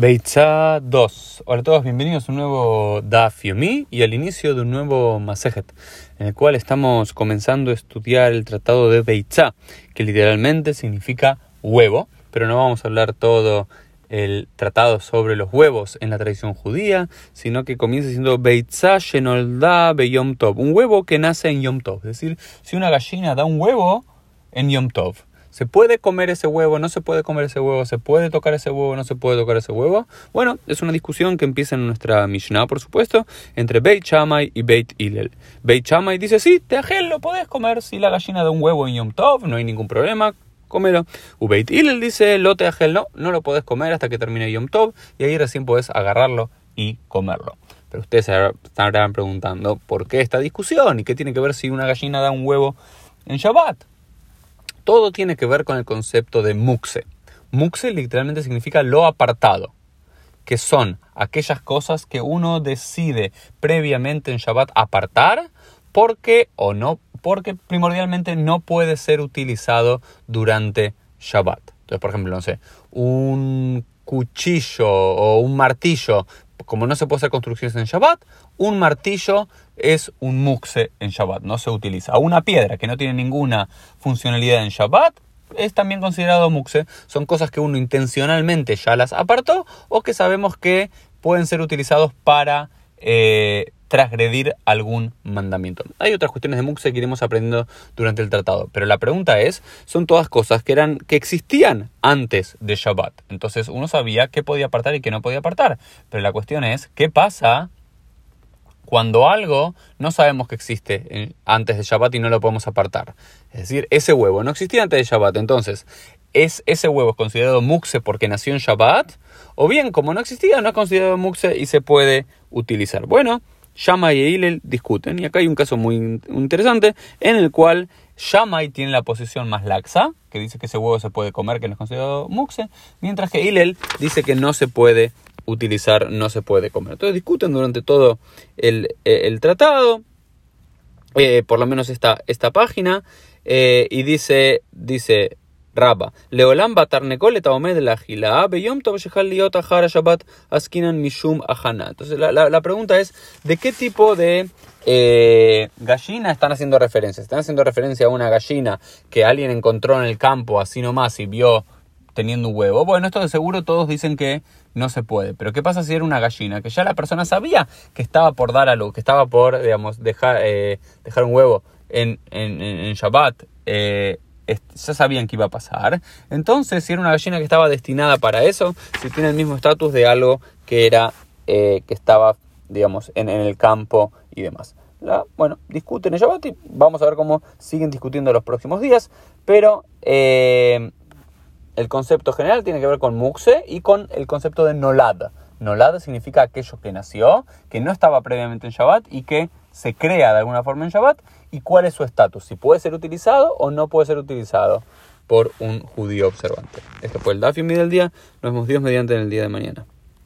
Beitza 2. Hola a todos, bienvenidos a un nuevo Daf y al inicio de un nuevo Masejet, en el cual estamos comenzando a estudiar el tratado de Beitza, que literalmente significa huevo, pero no vamos a hablar todo el tratado sobre los huevos en la tradición judía, sino que comienza siendo Beitza Shenolda Beyom Tov, un huevo que nace en Yom Tov, es decir, si una gallina da un huevo en Yom Tov ¿Se puede comer ese huevo? ¿No se puede comer ese huevo? ¿Se puede tocar ese huevo? ¿No se puede tocar ese huevo? Bueno, es una discusión que empieza en nuestra Mishnah, por supuesto, entre Beit Shammai y Beit Hillel. Beit Shammai dice, sí, teajel lo podés comer si la gallina da un huevo en Yom Tov, no hay ningún problema, cómelo. U Beit Hillel dice, lo teajel no, no lo podés comer hasta que termine Yom Tov y ahí recién podés agarrarlo y comerlo. Pero ustedes se estarán preguntando, ¿por qué esta discusión? ¿Y qué tiene que ver si una gallina da un huevo en Shabbat? Todo tiene que ver con el concepto de muxe. Muxe literalmente significa lo apartado, que son aquellas cosas que uno decide previamente en Shabbat apartar porque o no, porque primordialmente no puede ser utilizado durante Shabbat. Entonces, por ejemplo, no sé, un cuchillo o un martillo como no se puede hacer construcciones en Shabbat, un martillo es un muxe en Shabbat, no se utiliza. Una piedra que no tiene ninguna funcionalidad en Shabbat es también considerado muxe. Son cosas que uno intencionalmente ya las apartó o que sabemos que pueden ser utilizados para eh, transgredir algún mandamiento. Hay otras cuestiones de Muxe que iremos aprendiendo durante el tratado, pero la pregunta es, son todas cosas que eran que existían antes de Shabbat. Entonces uno sabía qué podía apartar y qué no podía apartar, pero la cuestión es, ¿qué pasa cuando algo no sabemos que existe antes de Shabbat y no lo podemos apartar? Es decir, ese huevo no existía antes de Shabbat, entonces ¿Es ese huevo considerado muxe porque nació en Shabbat? O bien, como no existía, no es considerado muxe y se puede utilizar. Bueno, Shammai y Hillel discuten. Y acá hay un caso muy interesante en el cual Shammai tiene la posición más laxa, que dice que ese huevo se puede comer, que no es considerado muxe, mientras que Hillel dice que no se puede utilizar, no se puede comer. Entonces discuten durante todo el, eh, tratado, eh, por lo menos esta, esta página, eh, y dice, dice Omed la gila beyom tov shechal liot achar Shabbat askinan mishum ahana. Entonces la, la, la, pregunta es, ¿de qué tipo de eh, gallina están haciendo referencia? ¿Están haciendo referencia a una gallina que alguien encontró en el campo así nomás y vio teniendo un huevo? Bueno, esto de seguro todos dicen que no se puede. Pero ¿qué pasa si era una gallina? Que ya la persona sabía que estaba por dar a luz, que estaba por, digamos, dejar, eh, dejar un huevo en, en, en Shabbat. Eh, ya sabían que iba a pasar. Entonces, si era una gallina que estaba destinada para eso, si tiene el mismo estatus de algo que era eh, que estaba, digamos, en, el campo y demás. bueno, discuten el Shabbat y vamos a ver cómo siguen discutiendo los próximos días, pero eh, el concepto general tiene que ver con Muxe y con el concepto de Nolad. Nolad significa aquello que nació, que no estaba previamente en Shabbat y que se crea de alguna forma en Shabbat y cuál es su estatus, si puede ser utilizado o no puede ser utilizado por un judío observante. Este fue el Dafim del día. Nos vemos Dios mediante en el día de mañana.